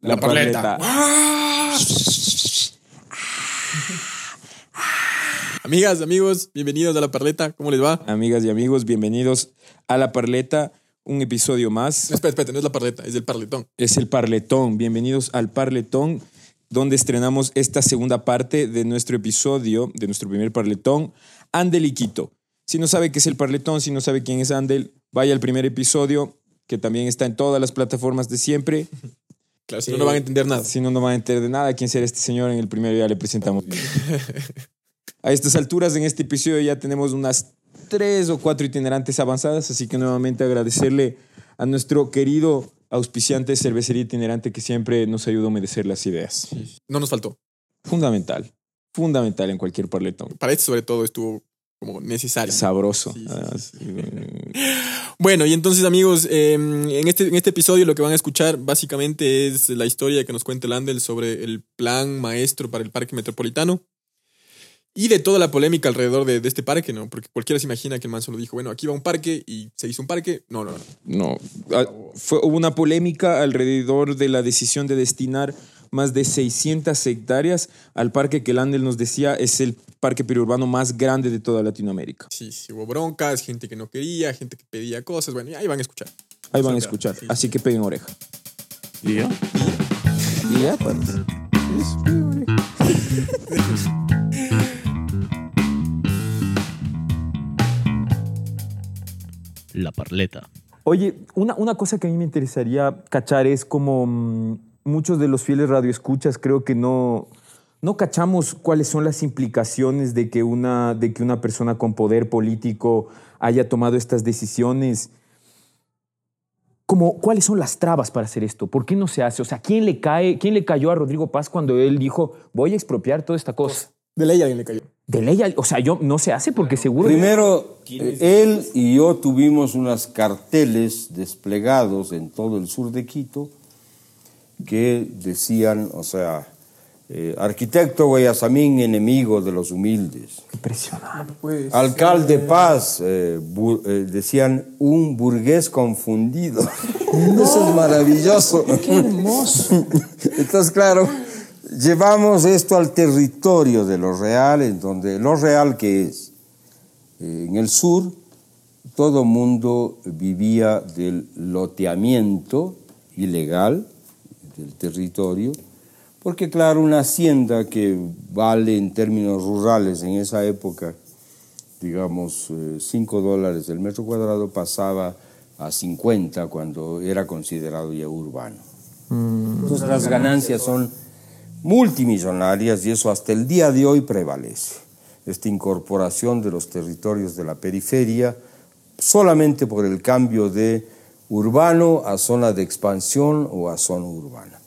La parleta. Amigas, amigos, bienvenidos a La Parleta. ¿Cómo les va? Amigas y amigos, bienvenidos a La Parleta, un episodio más. Espera, espera, no es La Parleta, es el Parletón. Es el Parletón. Bienvenidos al Parletón, donde estrenamos esta segunda parte de nuestro episodio, de nuestro primer Parletón, Andel y Quito. Si no sabe qué es el Parletón, si no sabe quién es Andel, vaya al primer episodio, que también está en todas las plataformas de siempre. Claro, si no, no van a entender nada. Si no, no van a entender de nada quién será este señor. En el primero ya le presentamos. a estas alturas, en este episodio ya tenemos unas tres o cuatro itinerantes avanzadas, así que nuevamente agradecerle a nuestro querido auspiciante cervecería itinerante que siempre nos ayuda a humedecer las ideas. No nos faltó. Fundamental, fundamental en cualquier parletón. Para esto, sobre todo, estuvo como necesario. Sabroso. Sí, sí, sí. sí. Bueno, y entonces, amigos, eh, en, este, en este episodio lo que van a escuchar básicamente es la historia que nos cuenta el Andel sobre el plan maestro para el parque metropolitano y de toda la polémica alrededor de, de este parque, ¿no? Porque cualquiera se imagina que el man solo dijo, bueno, aquí va un parque y se hizo un parque. No, no, no. No, ah, fue, hubo una polémica alrededor de la decisión de destinar más de 600 hectáreas al parque que el Andel nos decía es el parque periurbano más grande de toda Latinoamérica. Sí, sí, hubo broncas, gente que no quería, gente que pedía cosas. Bueno, y ahí van a escuchar. Ahí van a escuchar, sí. así que peguen oreja. ¿Y yo? Y ya, pues. La parleta. Oye, una, una cosa que a mí me interesaría cachar es como mm, muchos de los fieles radioescuchas creo que no, no cachamos cuáles son las implicaciones de que, una, de que una persona con poder político haya tomado estas decisiones. Como, ¿Cuáles son las trabas para hacer esto? ¿Por qué no se hace? O sea, ¿quién le, cae, ¿quién le cayó a Rodrigo Paz cuando él dijo, voy a expropiar toda esta cosa? De ley alguien le cayó. De ley, o sea, yo no se hace porque seguro... Primero, eh, él y yo tuvimos unos carteles desplegados en todo el sur de Quito que decían, o sea, eh, arquitecto Guayasamín, enemigo de los humildes. Impresionante. Alcalde Paz, eh, bu- eh, decían un burgués confundido. Eso es maravilloso. Qué hermoso. Entonces, claro, llevamos esto al territorio de lo real, en donde lo real que es. Eh, en el sur, todo mundo vivía del loteamiento ilegal del territorio, porque claro, una hacienda que vale en términos rurales en esa época, digamos, 5 dólares el metro cuadrado, pasaba a 50 cuando era considerado ya urbano. Entonces las ganancias son multimillonarias y eso hasta el día de hoy prevalece. Esta incorporación de los territorios de la periferia solamente por el cambio de urbano a zona de expansión o a zona urbana.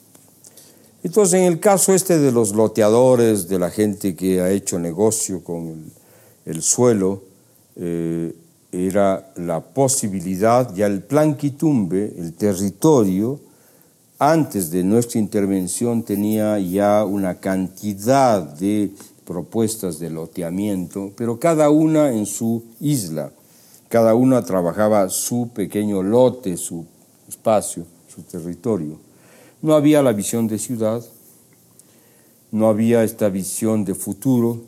Entonces, en el caso este de los loteadores, de la gente que ha hecho negocio con el, el suelo, eh, era la posibilidad, ya el plan Quitumbe, el territorio, antes de nuestra intervención tenía ya una cantidad de propuestas de loteamiento, pero cada una en su isla. Cada una trabajaba su pequeño lote, su espacio, su territorio. No había la visión de ciudad, no había esta visión de futuro,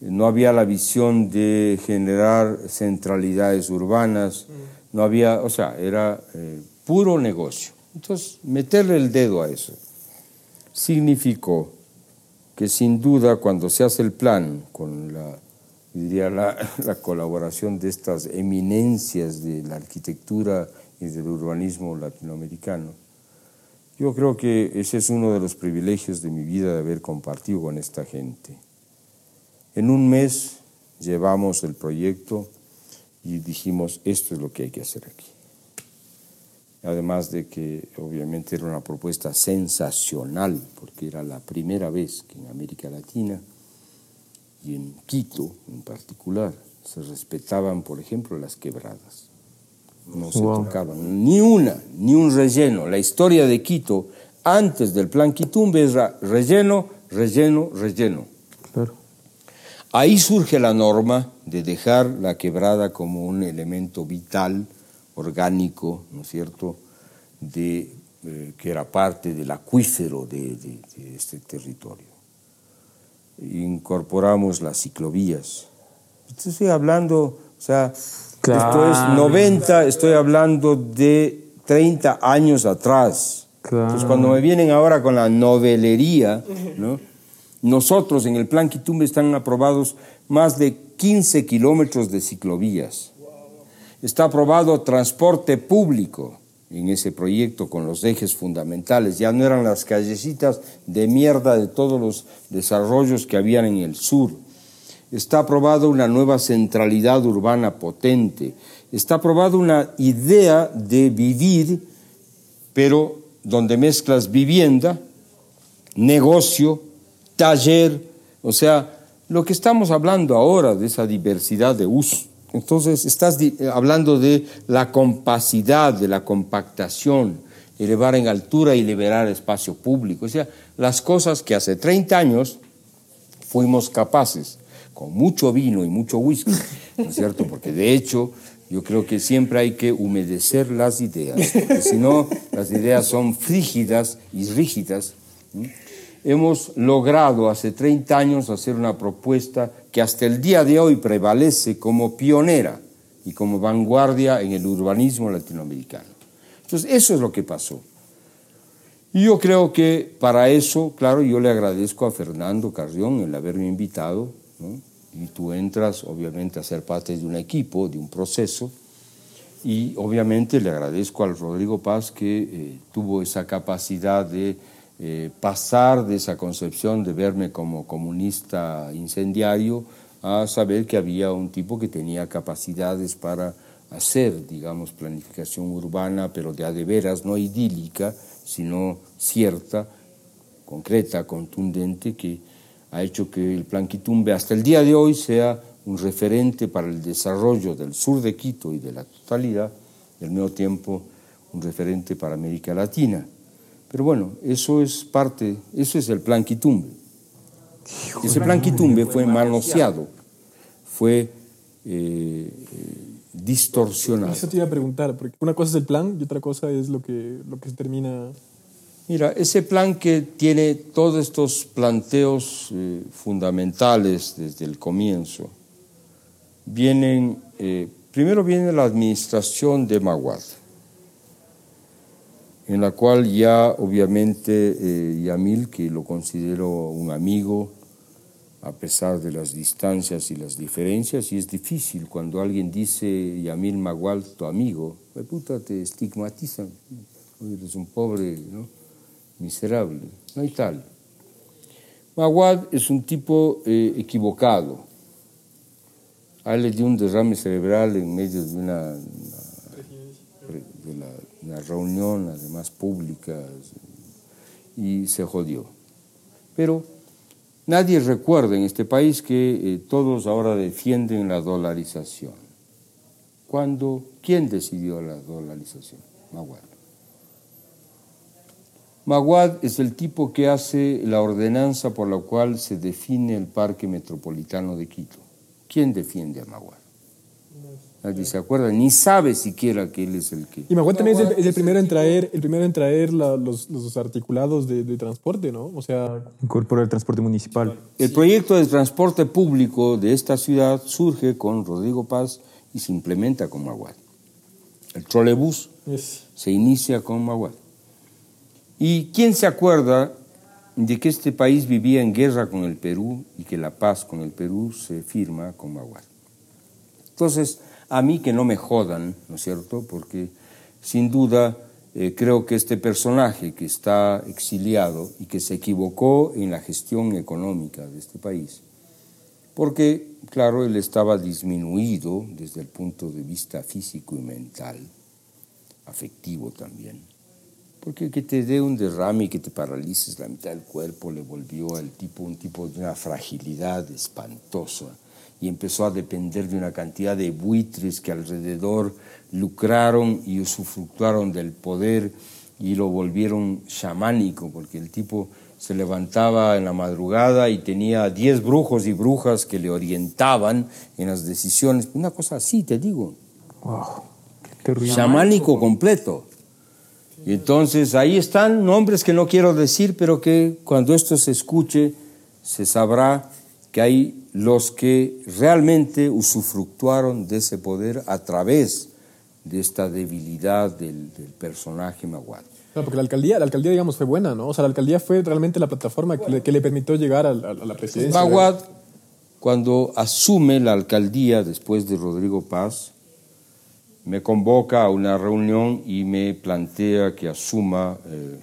no había la visión de generar centralidades urbanas, no había, o sea, era eh, puro negocio. Entonces, meterle el dedo a eso significó que sin duda cuando se hace el plan con la, diría, la, la colaboración de estas eminencias de la arquitectura y del urbanismo latinoamericano, yo creo que ese es uno de los privilegios de mi vida de haber compartido con esta gente. En un mes llevamos el proyecto y dijimos, esto es lo que hay que hacer aquí. Además de que obviamente era una propuesta sensacional, porque era la primera vez que en América Latina y en Quito en particular se respetaban, por ejemplo, las quebradas. No se Wow. tocaban ni una, ni un relleno. La historia de Quito antes del plan Quitumbe era relleno, relleno, relleno. Claro. Ahí surge la norma de dejar la quebrada como un elemento vital orgánico, ¿no es cierto?, de, eh, que era parte del acuífero de, de- de este territorio. Incorporamos las ciclovías. Estoy hablando, o sea, esto es Claro. 90, estoy hablando de 30 años atrás. Entonces, cuando me vienen ahora con la novelería, ¿no? nosotros en el Plan Quitumbe están aprobados más de 15 kilómetros de ciclovías. Está aprobado transporte público en ese proyecto con los ejes fundamentales. Ya no eran las callecitas de mierda de todos los desarrollos que habían en el sur. Está aprobada una nueva centralidad urbana potente. Está aprobada una idea de vivir, pero donde mezclas vivienda, negocio, taller, o sea, lo que estamos hablando ahora de esa diversidad de uso. Entonces, estás eh, hablando de la compacidad, de la compactación, elevar en altura y liberar espacio público. O sea, las cosas que hace 30 años fuimos capaces, con mucho vino y mucho whisky, ¿no es cierto? Porque de hecho yo creo que siempre hay que humedecer las ideas, porque si no las ideas son frígidas y rígidas. Hemos logrado hace 30 años hacer una propuesta que hasta el día de hoy prevalece como pionera y como vanguardia en el urbanismo latinoamericano. Entonces, eso es lo que pasó. Y yo creo que para eso, claro, yo le agradezco a Fernando Carrión el haberme invitado, y tú entras obviamente a ser parte de un equipo, de un proceso, y obviamente le agradezco al Rodrigo Paz que eh, tuvo esa capacidad de eh, pasar de esa concepción de verme como comunista incendiario a saber que había un tipo que tenía capacidades para hacer, digamos, planificación urbana, pero de a de veras, no idílica, sino cierta, concreta, contundente, que ha hecho que el Plan Quitumbe hasta el día de hoy sea un referente para el desarrollo del sur de Quito y de la totalidad, y al mismo tiempo un referente para América Latina. Pero bueno, eso es parte, eso es el Plan Quitumbe. Ese Plan Quitumbe fue manoseado, fue eh, eh, distorsionado. Eso te iba a preguntar, porque una cosa es el plan y otra cosa es lo que, lo que se termina. Mira, ese plan que tiene todos estos planteos eh, fundamentales desde el comienzo, vienen, eh, primero viene la administración de Maguad, en la cual ya obviamente eh, Yamil, que lo considero un amigo, a pesar de las distancias y las diferencias, y es difícil cuando alguien dice Yamil Maguad, tu amigo, pues puta, te estigmatizan, eres un pobre, ¿no? miserable, no hay tal. Maguad es un tipo eh, equivocado. A él le dio un derrame cerebral en medio de una, una- de la- una reunión, además pública, y se jodió. Pero nadie recuerda en este país que eh, todos ahora defienden la dolarización. ¿Cuándo? ¿Quién decidió la dolarización? Maguad. Maguad es el tipo que hace la ordenanza por la cual se define el Parque Metropolitano de Quito. ¿Quién defiende a Maguad? Nadie se acuerda, ni sabe siquiera que él es el que... Y Maguad también es el, es el primero en traer, el primero en traer la- los, los articulados de, de transporte, ¿no? O sea, Incorporar el transporte municipal. El proyecto de transporte público de esta ciudad surge con Rodrigo Paz y se implementa con Maguad. El trolebús es, se inicia con Maguad. ¿Y quién se acuerda de que este país vivía en guerra con el Perú y que la paz con el Perú se firma con Maguad? Entonces, a mí que no me jodan, ¿no es cierto? Porque sin duda eh, creo que este personaje que está exiliado y que se equivocó en la gestión económica de este país, porque, claro, él estaba disminuido desde el punto de vista físico y mental, afectivo también. Porque que te dé un derrame y que te paralices la mitad del cuerpo le volvió al tipo un tipo de una fragilidad espantosa y empezó a depender de una cantidad de buitres que alrededor lucraron y usufructuaron del poder y lo volvieron chamánico, porque el tipo se levantaba en la madrugada y tenía 10 brujos y brujas que le orientaban en las decisiones. Una cosa así, te digo. Wow, qué chamánico completo. Y entonces ahí están nombres que no quiero decir, pero que cuando esto se escuche se sabrá que hay los que realmente usufructuaron de ese poder a través de esta debilidad del, del personaje Maguad. Claro, porque la alcaldía, la alcaldía, digamos, fue buena, ¿no? O sea, la alcaldía fue realmente la plataforma que le, que le permitió llegar a, a- a la presidencia. Maguad, cuando asume la alcaldía después de Rodrigo Paz, me convoca a una reunión y me plantea que asuma eh,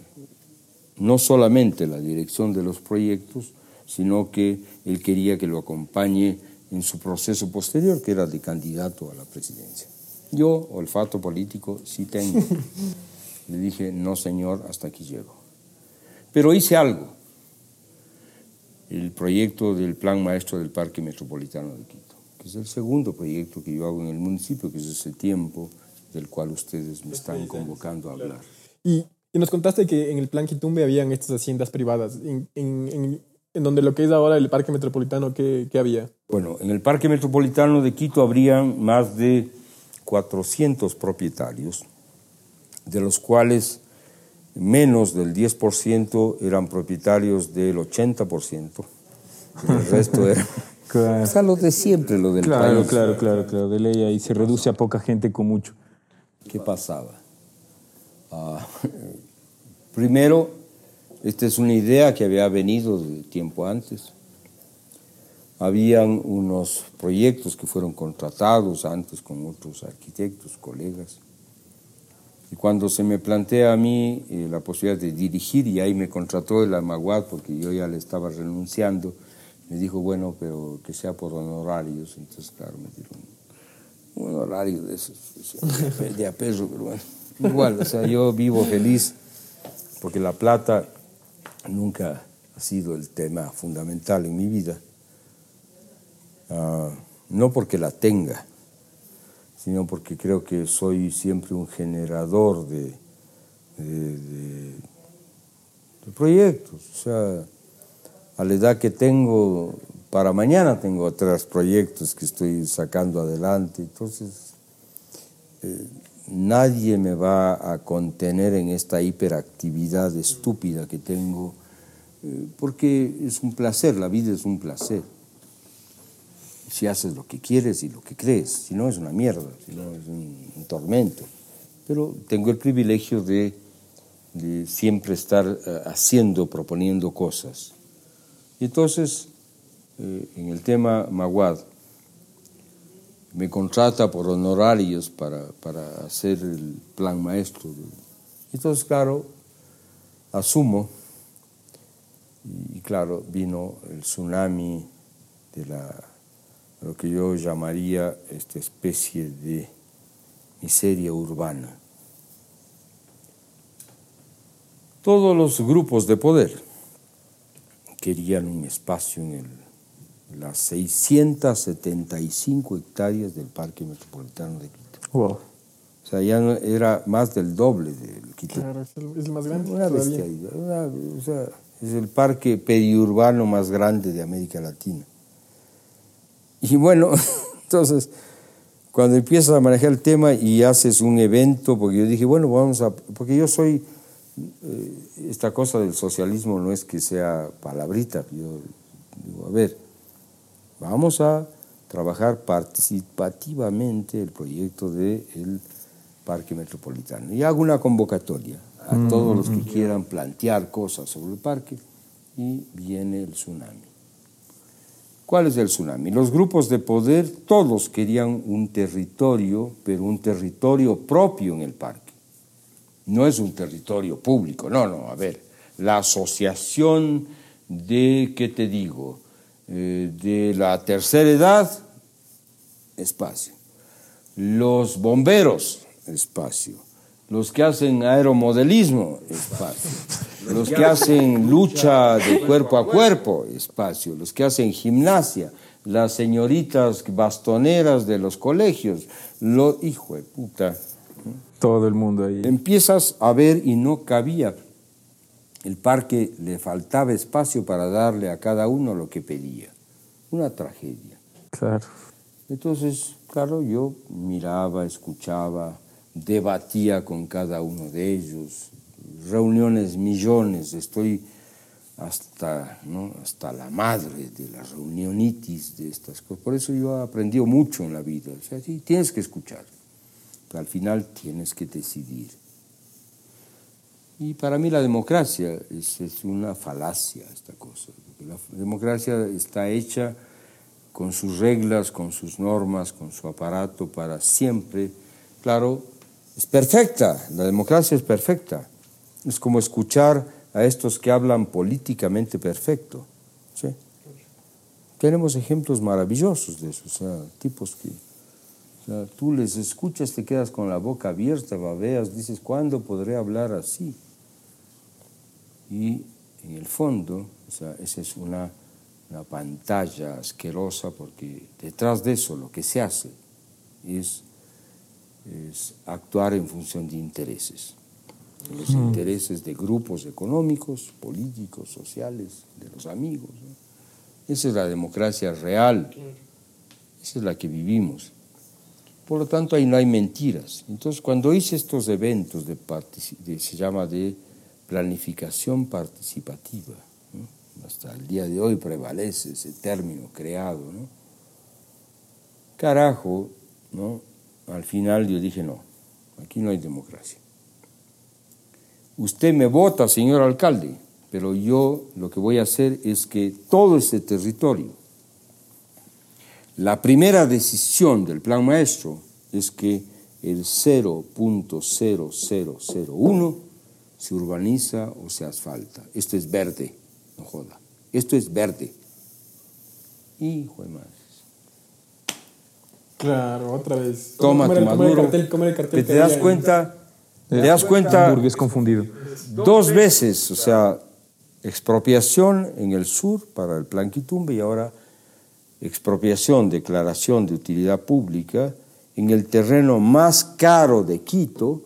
no solamente la dirección de los proyectos, sino que él quería que lo acompañe en su proceso posterior, que era de candidato a la presidencia. Yo, olfato político, sí tengo. Le dije, no señor, hasta aquí llego. Pero hice algo el proyecto del Plan Maestro del Parque Metropolitano de Quito, que es el segundo proyecto que yo hago en el municipio, que es ese tiempo del cual ustedes me están convocando a hablar. Y, y nos contaste que en el plan Quitumbe habían estas haciendas privadas. En, en, en, en donde lo que es ahora el parque metropolitano, ¿qué, qué había? Bueno, en el Parque Metropolitano de Quito habrían más de 400 propietarios, de los cuales menos del 10% eran propietarios del 80%. El resto era... Claro. O sea, lo de siempre, lo del Claro, país. claro, claro, claro. De ley ahí se reduce a poca gente con mucho. ¿Qué pasaba? Ah, primero, esta es una idea que había venido de tiempo antes. Habían unos proyectos que fueron contratados antes con otros arquitectos, colegas. Y cuando se me plantea a mí eh, la posibilidad de dirigir, y ahí me contrató el Almaguad porque yo ya le estaba renunciando, me dijo, bueno, pero que sea por honorarios. Entonces, claro, me dieron un horario de esos, de a perro, pero bueno. Igual, o sea, yo vivo feliz porque la plata nunca ha sido el tema fundamental en mi vida. Ah, no porque la tenga, sino porque creo que soy siempre un generador de, proyectos. O sea, a la edad que tengo, para mañana tengo tres proyectos que estoy sacando adelante. Entonces, eh, nadie me va a contener en esta hiperactividad estúpida que tengo, eh, porque es un placer, la vida es un placer. Si haces lo que quieres y lo que crees, si no es una mierda, si no es un, tormento. Pero tengo el privilegio de, de siempre estar eh, haciendo, proponiendo cosas. Y entonces, eh, en el tema Maguad, me contrata por honorarios para, para hacer el plan maestro. Entonces, claro, asumo, y, claro, vino el tsunami de la, lo que yo llamaría esta especie de miseria urbana. Todos los grupos de poder querían un espacio en el las 675 hectáreas del Parque Metropolitano de Quito. Wow. O sea, ya no- era más del doble del Quito. Claro, es el, es el más grande. Una una- o sea, es el parque periurbano más grande de América Latina. Y bueno, entonces, cuando empiezas a manejar el tema y haces un evento, porque yo dije, bueno, vamos a, porque yo soy, eh, esta cosa del socialismo no es que sea palabrita, yo digo, a ver, vamos a trabajar participativamente el proyecto del Parque Metropolitano. Y hago una convocatoria a todos los que quieran plantear cosas sobre el parque y viene el tsunami. ¿Cuál es el tsunami? Los grupos de poder, todos querían un territorio, pero un territorio propio en el parque. No es un territorio público, no, no, a ver, la asociación de, ¿qué te digo? Eh, de la tercera edad, espacio. Los bomberos, espacio. Los que hacen aeromodelismo, espacio. Los que hacen lucha de cuerpo a cuerpo, espacio. Los que hacen gimnasia, las señoritas bastoneras de los colegios, lo, hijo de puta. Todo el mundo ahí. Empiezas a ver y no cabía. El parque le faltaba espacio para darle a cada uno lo que pedía. Una tragedia. Claro. Entonces, claro, yo miraba, escuchaba, debatía con cada uno de ellos, reuniones millones, estoy hasta, ¿no? hasta la madre de la reunionitis de estas cosas. Por eso yo he aprendido mucho en la vida. O sea, sí, tienes que escuchar, pero al final tienes que decidir. Y para mí la democracia es, es una falacia esta cosa. La democracia está hecha con sus reglas, con sus normas, con su aparato para siempre. Claro, es perfecta, la democracia es perfecta. Es como escuchar a estos que hablan políticamente perfecto. ¿sí? Tenemos ejemplos maravillosos de eso, o sea, tipos que o tú les escuchas, te quedas con la boca abierta, babeas, dices, ¿cuándo podré hablar así? Y en el fondo, o sea, esa es una, una pantalla asquerosa porque detrás de eso lo que se hace es, es actuar en función de intereses los intereses de grupos económicos, políticos, sociales, de los amigos. ¿no? Esa es la democracia real, esa es la que vivimos. Por lo tanto, ahí no hay mentiras. Entonces, cuando hice estos eventos de- se llama de planificación participativa, hasta el día de hoy prevalece ese término creado, ¿no? Carajo, ¿no? Al final yo dije, no, aquí no hay democracia. Usted me vota, señor alcalde, pero yo lo que voy a hacer es que todo este territorio, la primera decisión del plan maestro es que el 0.0001 se urbaniza o se asfalta. Esto es verde, no joda. Esto es verde. Hijo de madre. Claro, otra vez. Toma ¿Cómo tu el maduro. el cartel ¿Te, das cuenta? ¿Te das cuenta? Confundido. Dos veces, o sea, expropiación en el sur para el Plan Quitumbe y ahora expropiación, declaración de utilidad pública en el terreno más caro de Quito,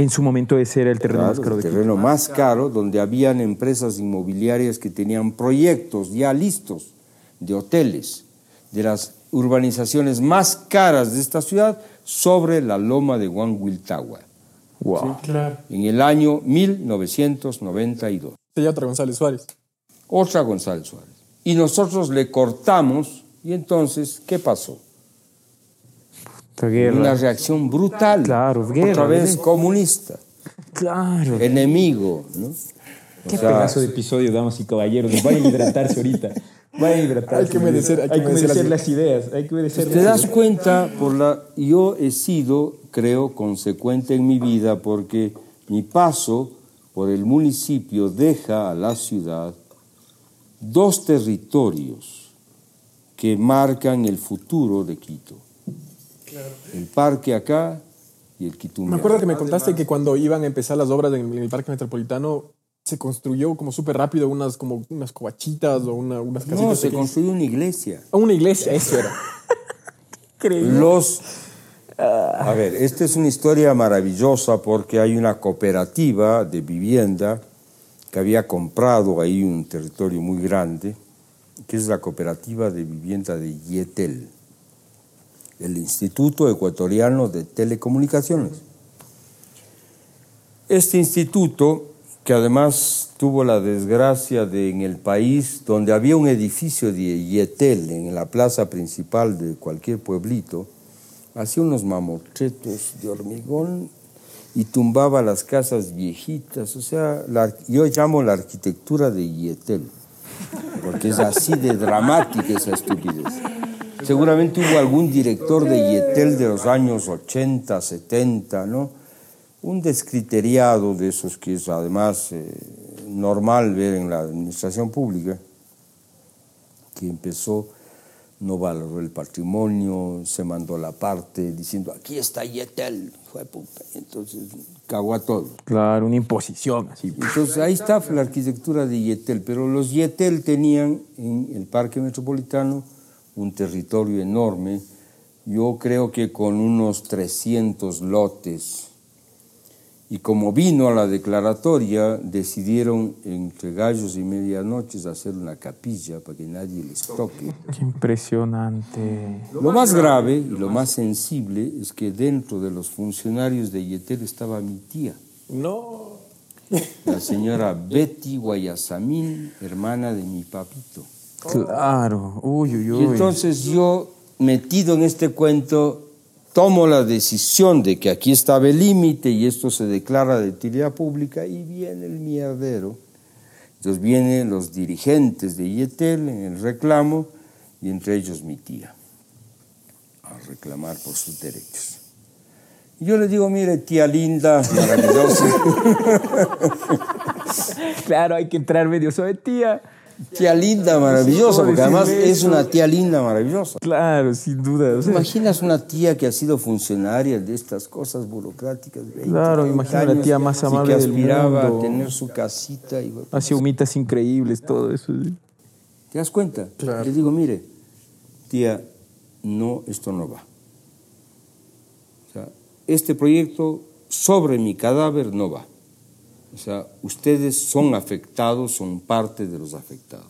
En su momento ese era el terreno claro, más caro el de terreno más caro, donde habían empresas inmobiliarias que tenían proyectos ya listos de hoteles, de las urbanizaciones más caras de esta ciudad sobre la loma de Huanhuiltagua, Wow. Claro. en el año 1992. Se llama otra González Suárez. otra González Suárez. Y nosotros le cortamos, y entonces, ¿qué pasó? Guerra. Una reacción brutal. Claro, guerra, Otra vez ¿verdad? comunista, Claro. enemigo, ¿no? Qué O sea, pedazo de episodio, damas y caballeros. Vayan a hidratarse ahorita. Vayan a hidratarse. Hay que humedecer, hay que hay que humedecer humedecer las- ideas. Hay que humedecer Te las das ideas. cuenta, por la, yo he sido, creo, consecuente en mi vida porque mi paso por el municipio deja a la ciudad dos territorios que marcan el futuro de Quito. El parque acá y el Quitumbe. Me acuerdo que me contaste que cuando iban a empezar las obras en el, en el Parque Metropolitano se construyó como súper rápido unas como unas covachitas o una- unas casitas No, se pequeñas. construyó una iglesia. Ah, Una iglesia, eso era. Los. A ver, esta es una historia maravillosa porque hay una cooperativa de vivienda que había comprado ahí un territorio muy grande, que es la cooperativa de vivienda de Yetel, el Instituto Ecuatoriano de Telecomunicaciones. Este instituto, que además tuvo la desgracia de en el país donde había un edificio de Yetel en la plaza principal de cualquier pueblito, hacía unos mamotretos de hormigón y tumbaba las casas viejitas, o sea, yo llamo la arquitectura de Yetel, porque es así de dramática esa estupidez. Seguramente hubo algún director de Yetel de los años 80, 70, ¿no? Un descriteriado de esos que es además eh, normal ver en la administración pública, que empezó, no valoró el patrimonio, se mandó la parte diciendo, aquí está Yetel, de puta. Entonces cagó a todo. Claro, una imposición así. Entonces ahí está la arquitectura de Yetel, pero los Yetel tenían en el Parque Metropolitano un territorio enorme, yo creo que con unos 300 lotes, Y como vino a la declaratoria, decidieron entre gallos y medianoches hacer una capilla para que nadie les toque. Qué impresionante. Lo más grave y lo más sensible es que dentro de los funcionarios de Yetel estaba mi tía, No. la señora Betty Guayasamín, hermana de mi papito. Claro. Uy, uy, Y uy. entonces yo, metido en este cuento, tomo la decisión de que aquí estaba el límite y esto se declara de utilidad pública y viene el mierdero. Entonces vienen los dirigentes de Yetel en el reclamo y entre ellos mi tía a reclamar por sus derechos. Y yo le digo, mire, tía linda, maravillosa, Claro, hay que entrar medio sobre tía. Tía linda, maravillosa, porque además es una tía linda, maravillosa. Claro, sin duda. o sea, ¿Imaginas una tía que ha sido funcionaria de estas cosas burocráticas? 20, Claro, 30 imagina la tía más amable que del aspiraba mundo. a tener su casita. Y, hace humitas increíbles, todo eso. ¿Te das cuenta? Le digo, mire, tía, no, esto no va. O sea, este proyecto sobre mi cadáver no va. O sea, ustedes son afectados, son parte de los afectados.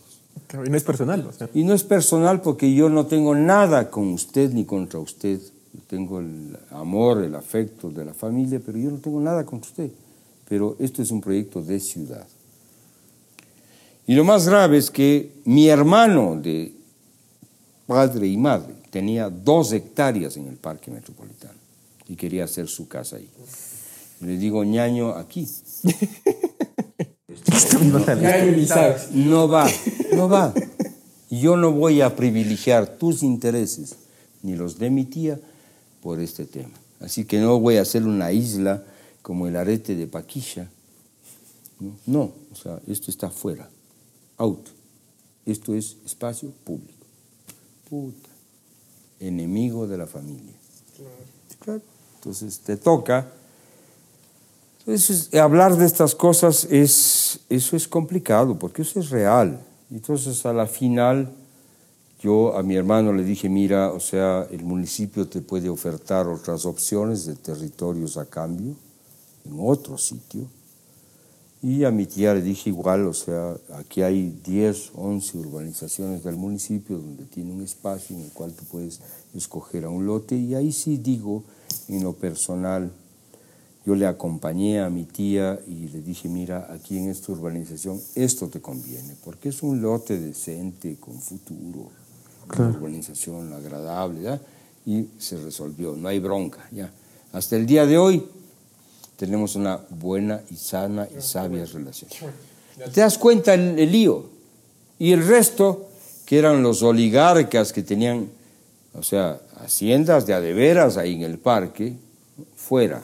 Claro, y no es personal. O sea. Y no es personal porque yo no tengo nada con usted ni contra usted. Yo tengo el amor, el afecto de la familia, pero yo no tengo nada contra usted. Pero esto es un proyecto de ciudad. Y lo más grave es que mi hermano de padre y madre tenía dos hectáreas en el parque metropolitano y quería hacer su casa ahí. Le digo, ñaño, aquí. No va, no va. Yo no voy a privilegiar tus intereses ni los de mi tía por este tema. Así que no voy a hacer una isla como el arete de Paquilla. No, no, o sea, esto está fuera, out. Esto es espacio público. Puta, enemigo de la familia. Claro. Entonces te toca. Entonces, hablar de estas cosas es, eso es complicado, porque eso es real. Entonces, a la final, yo a mi hermano le dije, mira, o sea, el municipio te puede ofertar otras opciones de territorios a cambio en otro sitio. Y a mi tía le dije igual, o sea, aquí hay 10, 11 urbanizaciones del municipio donde tiene un espacio en el cual tú puedes escoger a un lote. Y ahí sí digo, en lo personal, yo le acompañé a mi tía y le dije, mira, aquí en esta urbanización esto te conviene, porque es un lote decente, con futuro, una urbanización agradable, ¿ya? y se resolvió, no hay bronca, ya. Hasta el día de hoy tenemos una buena y sana y sabia relación. ¿Te das cuenta el, el lío? Y el resto, que eran los oligarcas que tenían, o sea, haciendas de adeveras ahí en el parque, fuera.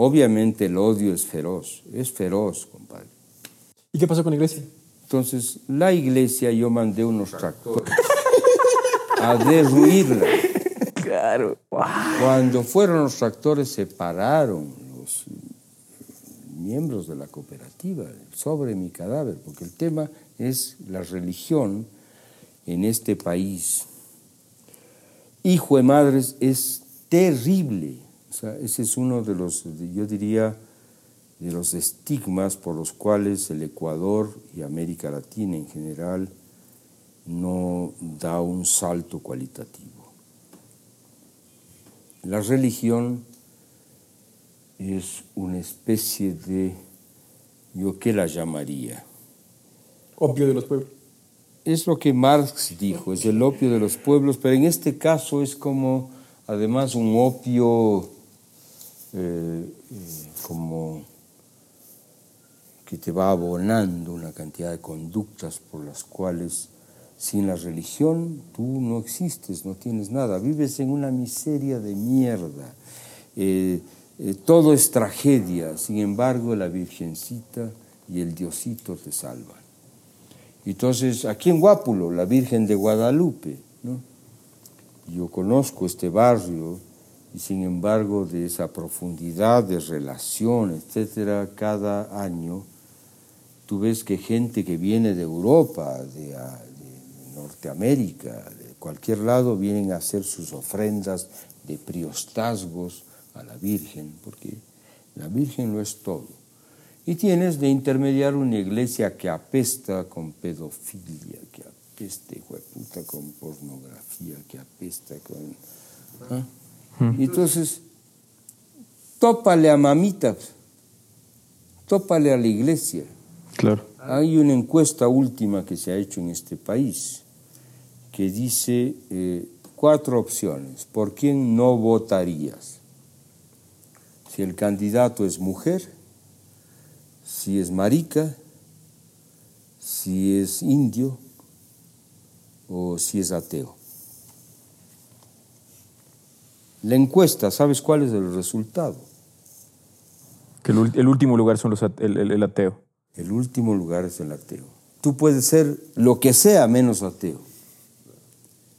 Obviamente el odio es feroz, es feroz, compadre. ¿Y qué pasó con la iglesia? Entonces, la iglesia, yo mandé unos tractores a derruirla. Claro. Cuando fueron los tractores, se pararon los miembros de la cooperativa sobre mi cadáver, porque el tema es la religión en este país. Hijo de madres es terrible. Sea, ese es uno de los, yo diría, de los estigmas por los cuales el Ecuador y América Latina en general no da un salto cualitativo. La religión es una especie de, yo qué la llamaría, Opio de los pueblos. es lo que Marx dijo, es el opio de los pueblos, pero en este caso es como además un opio eh, como que te va abonando una cantidad de conductas por las cuales sin la religión tú no existes, no tienes nada, vives en una miseria de mierda, eh, eh, todo es tragedia, sin embargo la Virgencita y el Diosito te salvan. Entonces, aquí en Guápulo, la Virgen de Guadalupe, ¿no? yo conozco este barrio y sin embargo de esa profundidad de relación, etcétera, cada año tú ves que gente que viene de Europa, de, a- de Norteamérica, de cualquier lado, vienen a hacer sus ofrendas de priostazgos a la Virgen, porque La Virgen lo es todo. Y tienes de intermediar una iglesia que apesta con pedofilia, que apesta, hijo de puta, con pornografía, que apesta con... ¿ah? Y entonces, tópale a mamita, tópale a la iglesia. Claro. Hay una encuesta última que se ha hecho en este país que dice eh, cuatro opciones. ¿Por quién no votarías? Si el candidato es mujer, si es marica, si es indio o si es ateo. La encuesta, ¿sabes cuál es el resultado? Que el, el último lugar son los el, el- el ateo. El último lugar es el ateo. Tú puedes ser lo que sea menos ateo.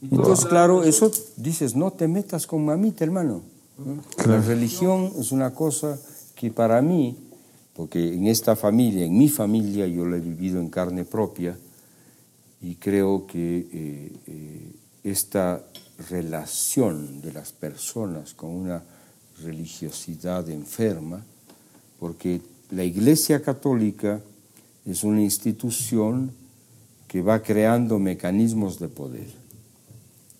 Entonces, claro, eso dices, no te metas con mamita, hermano. ¿no? La religión es una cosa que para mí, porque en esta familia, en mi familia, yo lo he vivido en carne propia, y creo que eh, eh, esta relación de las personas con una religiosidad enferma, porque la Iglesia Católica es una institución que va creando mecanismos de poder,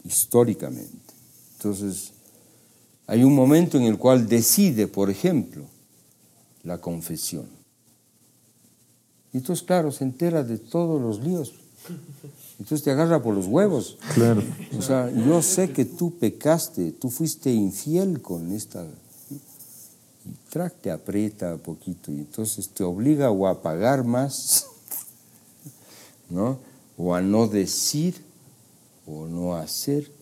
históricamente. Entonces, hay un momento en el cual decide, por ejemplo, la confesión. Y entonces, claro, se entera de todos los líos. Entonces te agarra por los huevos. Claro. O sea, yo sé que tú pecaste, tú fuiste infiel con esta... Y track te aprieta un poquito y entonces te obliga o a pagar más, ¿no? O a no decir o no hacer.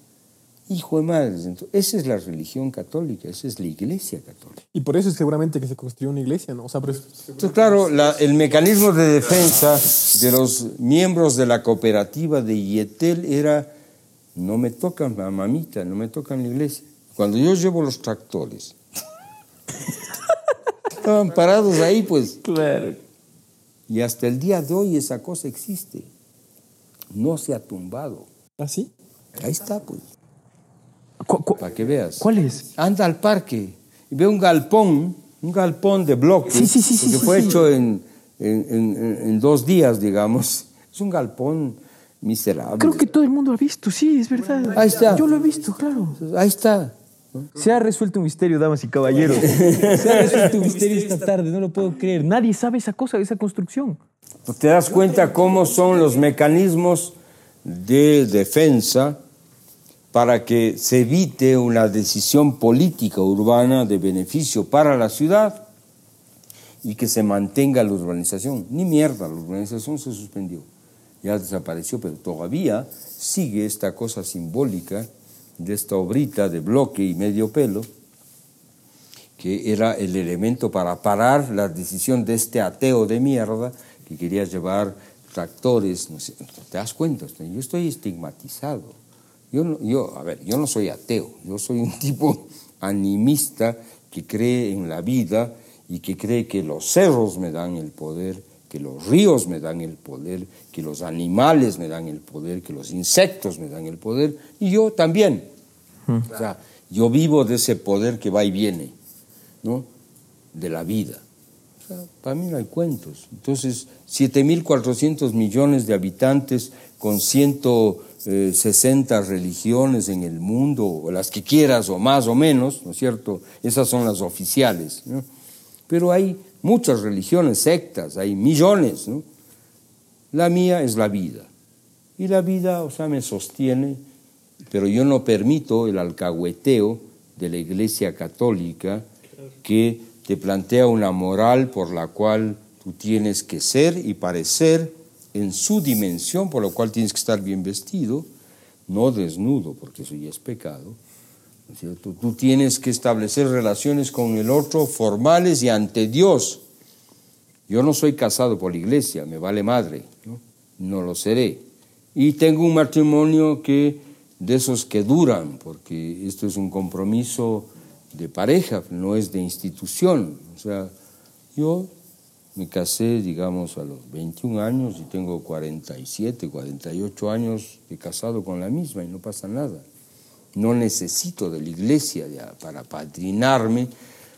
Hijo de madres, entonces, esa es la religión católica, esa es la iglesia católica. Y por eso es seguramente que se construyó una iglesia, ¿no? O sea, pero es- Entonces, claro, la- el mecanismo de defensa de los miembros de la cooperativa de Yetel era, no me tocan, mamita, no me tocan la iglesia. Cuando yo llevo los tractores, estaban parados ahí, pues, Claro. y hasta el día de hoy esa cosa existe. No se ha tumbado. ¿así? Ahí está, pues, ¿Cu- cu- para que veas. ¿Cuál es? Anda al parque y ve un galpón, un galpón de bloques, Sí, sí, sí, sí, porque sí, fue sí. hecho en, en- en- en dos días, digamos. Es un galpón miserable. Creo que todo el mundo lo ha visto, sí, es verdad. Ahí está. Yo lo he visto, claro. Ahí está. Se ha resuelto un misterio, damas y caballeros. Se ha resuelto un misterio esta tarde, no lo puedo creer. Nadie sabe esa cosa, esa construcción. ¿Te das cuenta cómo son los mecanismos de defensa para que se evite una decisión política urbana de beneficio para la ciudad y que se mantenga la urbanización? Ni mierda, la urbanización se suspendió, ya desapareció, pero todavía sigue esta cosa simbólica de esta obrita de bloque y medio pelo que era el elemento para parar la decisión de este ateo de mierda que quería llevar tractores, no sé, ¿te das cuenta? Yo estoy estigmatizado. Yo, no, yo, a ver, yo no soy ateo, yo soy un tipo animista que cree en la vida y que cree que los cerros me dan el poder, que los ríos me dan el poder, que los animales me dan el poder, que los insectos me dan el poder, y yo también. O sea, yo vivo de ese poder que va y viene, ¿no? De la vida. O sea, para mí no hay cuentos. Entonces, 7.400 millones de habitantes con 160 religiones en el mundo, o las que quieras, o más o menos, ¿no es cierto? Esas son las oficiales, ¿no? Pero hay muchas religiones, sectas, hay millones, ¿no? La mía es la vida. Y la vida, o sea, me sostiene, pero yo no permito el alcahueteo de la Iglesia Católica que te plantea una moral por la cual tú tienes que ser y parecer en su dimensión, por lo cual tienes que estar bien vestido, no desnudo, porque eso ya es pecado. ¿no es cierto? Tú tienes que establecer relaciones con el otro formales y ante Dios. Yo no soy casado por la iglesia, me vale madre, no, no lo seré. Y tengo un matrimonio que de esos que duran, porque esto es un compromiso de pareja, no es de institución. O sea, yo me casé, digamos, a los 21 años y tengo 47, 48 años de casado con la misma y no pasa nada. No necesito de la iglesia para padrinarme,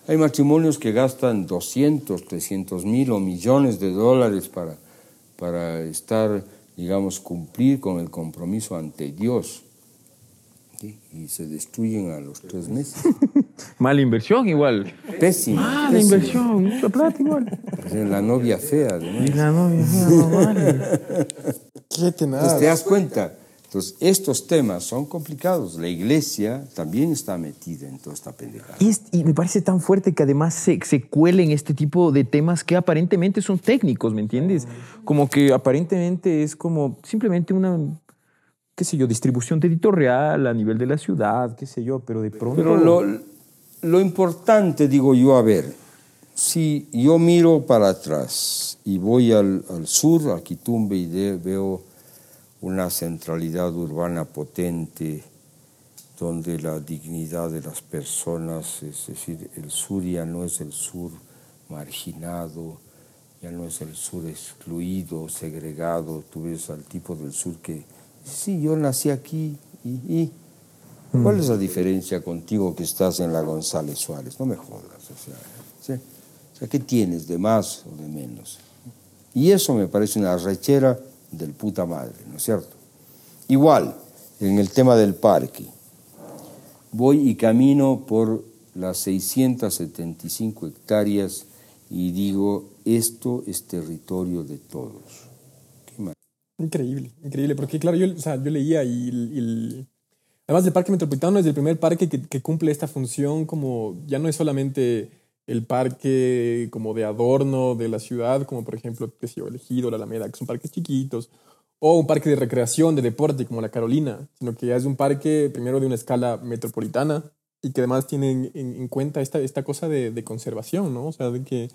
Hay matrimonios que gastan 200, 300 mil o millones de dólares para, para estar, digamos, cumplir con el compromiso ante Dios. Y se destruyen a los tres meses. Mala inversión igual. Pésimo. Mala pésimo. inversión, mucha plata igual. La novia fea, además. Y la novia, no vale. Qué tenaz. Entonces, ¿te das cuenta? Entonces, estos temas son complicados. La iglesia también está metida en toda esta pendejada. Es- y me parece tan fuerte que además se, se cuelen este tipo de temas que aparentemente son técnicos, ¿me entiendes? Como que aparentemente es como simplemente una, qué sé yo, distribución territorial a nivel de la ciudad, qué sé yo, pero de pronto... Pero lo, lo importante, digo yo, a ver, si yo miro para atrás y voy al, al sur, a Quitumbe, y de- veo una centralidad urbana potente, donde la dignidad de las personas, es decir, el sur ya no es el sur marginado, ya no es el sur excluido, segregado, tú ves al tipo del sur que, sí, yo nací aquí y... y ¿Cuál es la diferencia contigo que estás en la González Suárez? No me jodas. O sea, ¿sí? O sea, ¿qué tienes de más o de menos? Y eso me parece una rechera del puta madre, ¿no es cierto? Igual, en el tema del parque, voy y camino por las 675 hectáreas y digo, esto es territorio de todos. ¿Qué? Increíble, increíble, porque claro, yo, o sea, yo leía y, el- además del Parque Metropolitano es el primer parque que, cumple esta función como ya no es solamente el parque como de adorno de la ciudad, como por ejemplo, qué sé yo, el Ejido, la Alameda, que son parques chiquitos, o un parque de recreación, de deporte como la Carolina, sino que ya es un parque primero de una escala metropolitana y que además tiene en, en- en cuenta esta, esta cosa de, de conservación, ¿no? O sea, de que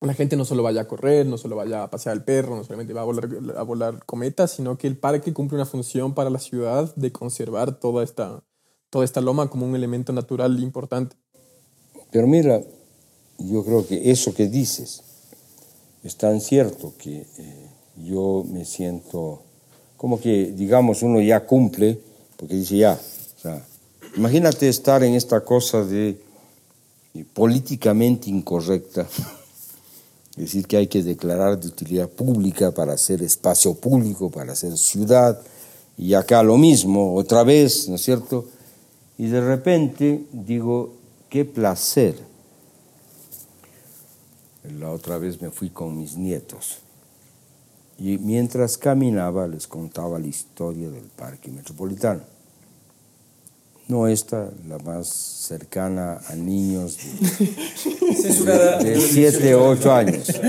la gente no solo vaya a correr, no solo vaya a pasear al perro, no solamente va a volar, a volar cometas, sino que el parque cumple una función para la ciudad de conservar toda esta, toda esta loma como un elemento natural importante. Pero mira, yo creo que eso que dices es tan cierto que eh, yo me siento como que, digamos, uno ya cumple, porque dice ya, o sea, imagínate estar en esta cosa de políticamente incorrecta, es decir, que hay que declarar de utilidad pública para hacer espacio público, para hacer ciudad, y acá lo mismo, otra vez, ¿no es cierto? Y de repente digo, qué placer. La otra vez me fui con mis nietos y mientras caminaba les contaba la historia del parque metropolitano. No esta, la más cercana a niños de 7 o 8 años,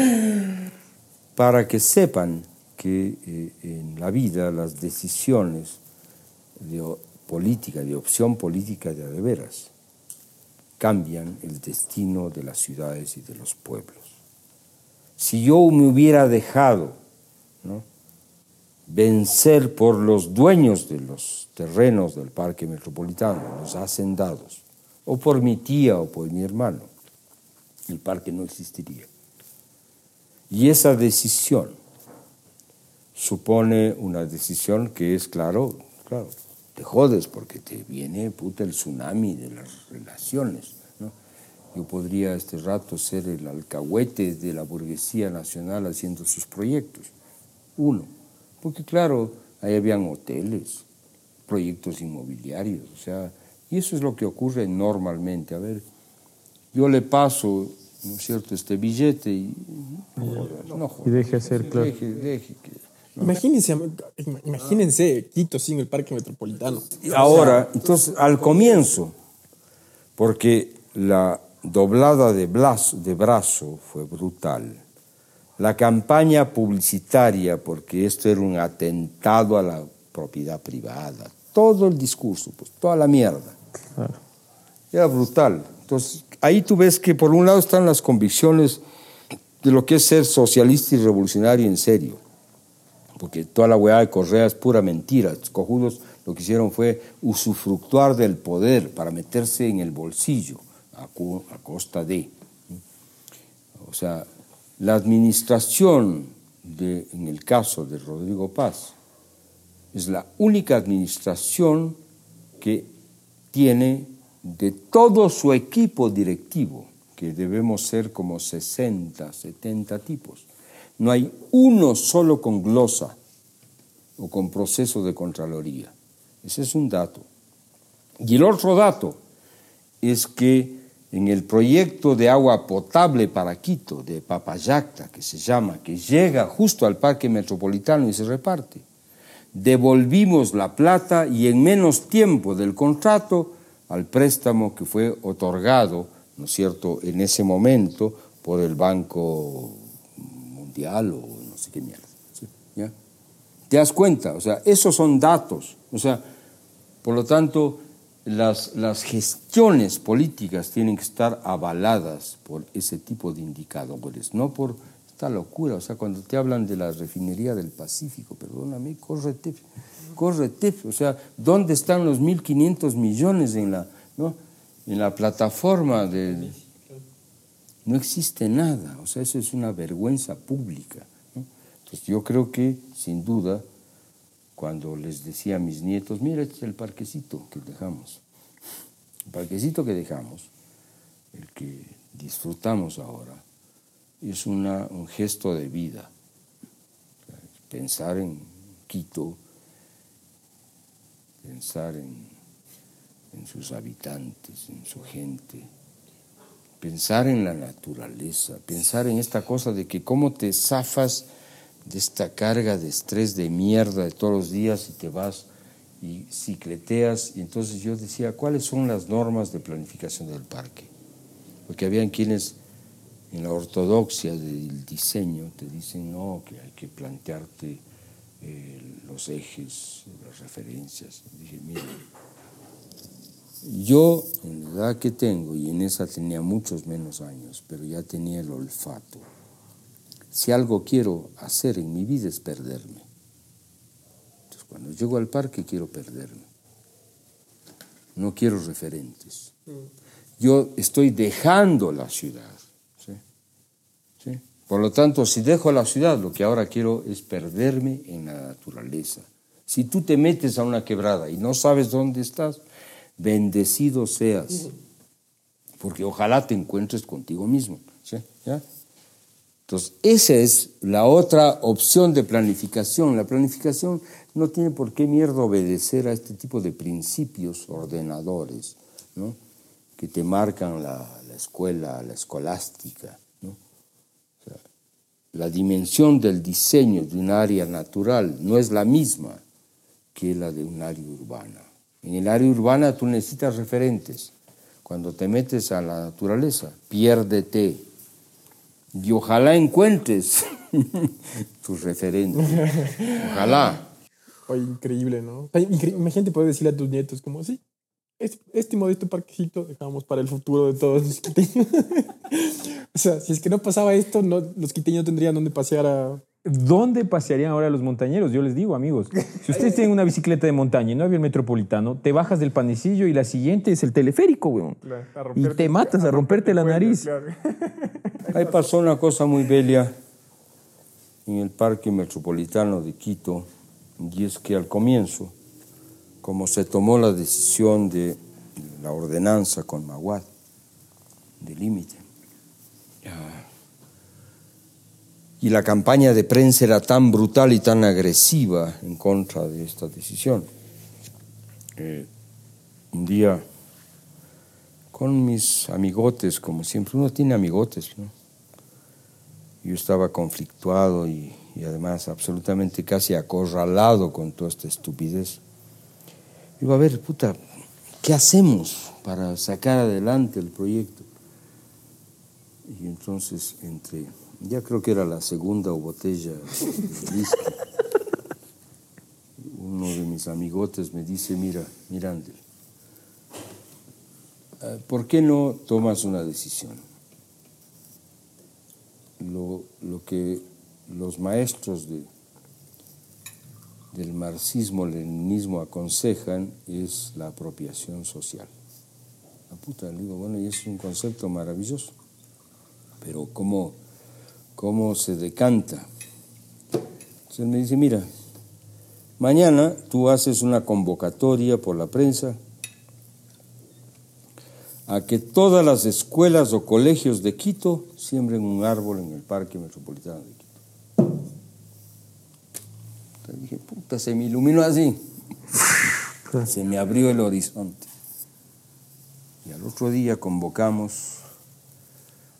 para que sepan que eh, en la vida las decisiones de política, de opción política de a de veras, cambian el destino de las ciudades y de los pueblos. Si yo me hubiera dejado ¿no? Vencer por los dueños de los terrenos del parque metropolitano, los hacendados, o por mi tía o por mi hermano, el parque no existiría. Y esa decisión supone una decisión que es, claro, claro, te jodes porque te viene puta el tsunami de las relaciones. ¿no? Yo podría este rato ser el alcahuete de la burguesía nacional haciendo sus proyectos. Uno, porque claro, ahí habían hoteles, proyectos inmobiliarios, o sea, y eso es lo que ocurre normalmente. A ver, yo le paso, ¿no es cierto?, este billete y no jodas, no. Y deje hacer, claro. Deje, deje que- Imagínense, imagínense Quito sin el Parque Metropolitano. Ahora, entonces, al comienzo, porque la doblada de, brazo, de brazo fue brutal, la campaña publicitaria, porque esto era un atentado a la propiedad privada, todo el discurso, pues toda la mierda, era brutal. Entonces, ahí tú ves que por un lado están las convicciones de lo que es ser socialista y revolucionario en serio porque toda la weá de Correa es pura mentira. Los cojudos lo que hicieron fue usufructuar del poder para meterse en el bolsillo a, a costa de. O sea, la administración, de, en el caso de Rodrigo Paz, es la única administración que tiene de todo su equipo directivo, que debemos ser como 60, 70 tipos. No hay uno solo con glosa o con proceso de Contraloría. Ese es un dato. Y el otro dato es que en el proyecto de agua potable para Quito, de Papayacta, que se llama, que llega justo al Parque Metropolitano y se reparte, devolvimos la plata y en menos tiempo del contrato al préstamo que fue otorgado, ¿no es cierto?, en ese momento por el Banco Mundial o no sé qué mierda. ¿Te das cuenta? O sea, esos son datos. O sea, por lo tanto, las, las gestiones políticas tienen que estar avaladas por ese tipo de indicadores, no por esta locura. O sea, cuando te hablan de la refinería del Pacífico, perdóname, córrete, córrete. O sea, ¿dónde están los 1.500 millones en la, ¿no? en la plataforma de... No existe nada, o sea, eso es una vergüenza pública. ¿no? Entonces yo creo que, sin duda, cuando les decía a mis nietos, mira, este es el parquecito que dejamos. El parquecito que dejamos, el que disfrutamos ahora, es una, un gesto de vida. Pensar en Quito, pensar en, en sus habitantes, en su gente, pensar en la naturaleza, pensar en esta cosa de que cómo te zafas de esta carga de estrés de mierda de todos los días y te vas y cicleteas. Y entonces yo decía, ¿cuáles son las normas de planificación del parque? Porque habían quienes en la ortodoxia del diseño te dicen, no, que hay que plantearte eh, los ejes, las referencias. dije, mira, yo en la edad que tengo, y en esa tenía muchos menos años, pero ya tenía el olfato si algo quiero hacer en mi vida es perderme. Entonces, cuando llego al parque quiero perderme. No quiero referentes. Yo estoy dejando la ciudad. ¿sí? ¿Sí? Por lo tanto, si dejo la ciudad, lo que ahora quiero es perderme en la naturaleza. Si tú te metes a una quebrada y no sabes dónde estás, bendecido seas. Porque ojalá te encuentres contigo mismo. ¿sí? ¿Ya? Entonces, esa es la otra opción de planificación. La planificación no tiene por qué mierda obedecer a este tipo de principios ordenadores, ¿no? que te marcan la, la escuela, la escolástica. la dimensión del diseño de un área natural no es la misma que la de un área urbana. En el área urbana tú necesitas referentes. Cuando te metes a la naturaleza, piérdete y ojalá encuentres tus referentes. Ojalá. Oye, increíble, ¿no? Imagínate poder decirle a tus nietos como, sí, este, modesto parquecito dejamos para el futuro de todos los quiteños. o sea, si es que no pasaba esto, no, los quiteños tendrían dónde pasear a... ¿Dónde pasearían ahora los montañeros? Yo les digo, amigos, si ustedes tienen una bicicleta de montaña y no había el metropolitano, te bajas del panecillo y la siguiente es el teleférico, weón. Claro, y te matas a romperte la nariz. Ahí pasó una cosa muy bella en el Parque Metropolitano de Quito, y es que al comienzo, como se tomó la decisión de la ordenanza con Maguad, de límite, y la campaña de prensa era tan brutal y tan agresiva en contra de esta decisión. Eh, un día, con mis amigotes, como siempre, uno tiene amigotes, ¿no? Yo estaba conflictuado y, y además absolutamente casi acorralado con toda esta estupidez. Digo, a ver, puta, ¿qué hacemos para sacar adelante el proyecto? Y entonces, entre ya creo que era la segunda botella de whisky. Uno de mis amigotes me dice, mira, Miranda, ¿por qué no tomas una decisión? Lo, lo que los maestros de, del marxismo-leninismo aconsejan es la apropiación social. La puta, le digo, bueno, y es un concepto maravilloso, pero ¿cómo...? Cómo se decanta. Entonces me dice, mira, mañana tú haces una convocatoria por la prensa a que todas las escuelas o colegios de Quito siembren un árbol en el Parque Metropolitano de Quito. Entonces dije, puta, se me iluminó así. Se me abrió el horizonte. Y al otro día convocamos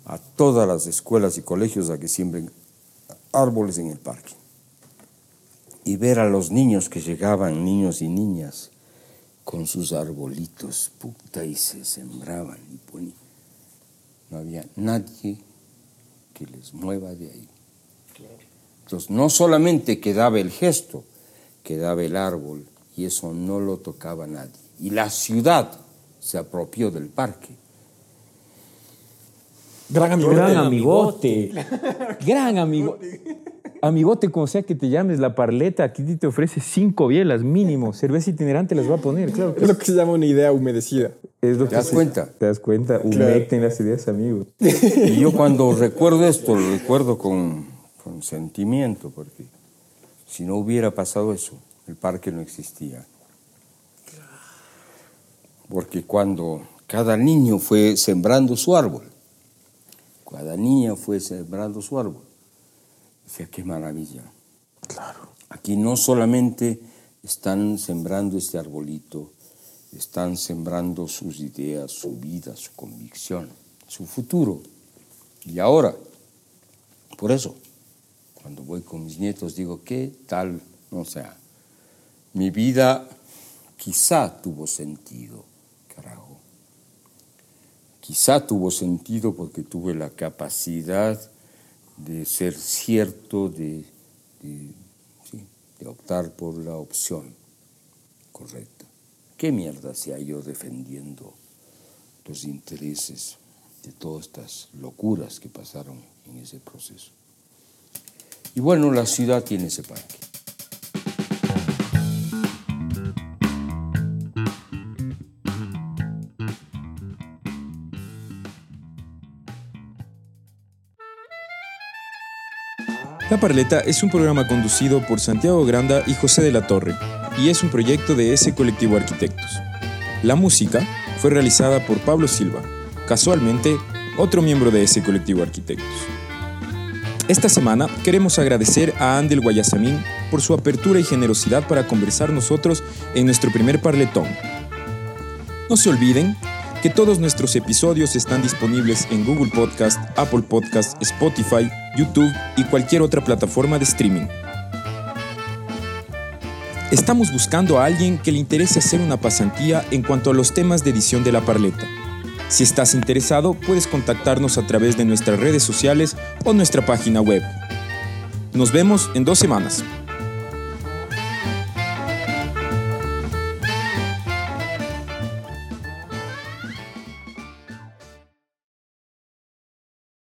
a todas las escuelas y colegios a que siembren árboles en el parque. Y ver a los niños que llegaban, niños y niñas, con sus arbolitos, puta, y se sembraban y ponían. No había nadie que les mueva de ahí. Entonces, no solamente quedaba el gesto, quedaba el árbol, y eso no lo tocaba nadie. Y la ciudad se apropió del parque. Gran amigote. Gran amigote. Gran amigote. Amigote, como sea que te llames, la parleta, aquí te ofrece cinco bielas mínimo. Cerveza itinerante las va a poner, claro. que Es lo que se llama una idea humedecida. Es lo ¿Te que das se- cuenta? Te das cuenta. Humecten las ideas, amigos. Y yo cuando recuerdo esto, lo recuerdo con, con sentimiento, porque si no hubiera pasado eso, el parque no existía. Porque cuando cada niño fue sembrando su árbol, cada niña fue sembrando su árbol, decía, qué maravilla. Claro. Aquí no solamente están sembrando este arbolito, están sembrando sus ideas, su vida, su convicción, su futuro. Y ahora, por eso, cuando voy con mis nietos digo, ¿qué tal? O sea, mi vida quizá tuvo sentido, carajo. Quizá tuvo sentido porque tuve la capacidad de ser cierto, de, de, optar por la opción correcta. ¿Qué mierda hacía yo defendiendo los intereses de todas estas locuras que pasaron en ese proceso? Y bueno, la ciudad tiene ese parque. La Parleta es un programa conducido por Santiago Granda y José de la Torre y es un proyecto de ese colectivo arquitectos. La música fue realizada por Pablo Silva, casualmente otro miembro de ese colectivo arquitectos. Esta semana queremos agradecer a Andel Guayasamín por su apertura y generosidad para conversar nosotros en nuestro primer parletón. No se olviden que todos nuestros episodios están disponibles en Google Podcast, Apple Podcast, Spotify, YouTube y cualquier otra plataforma de streaming. Estamos buscando a alguien que le interese hacer una pasantía en cuanto a los temas de edición de la parleta. Si estás interesado, puedes contactarnos a través de nuestras redes sociales o nuestra página web. Nos vemos en dos semanas.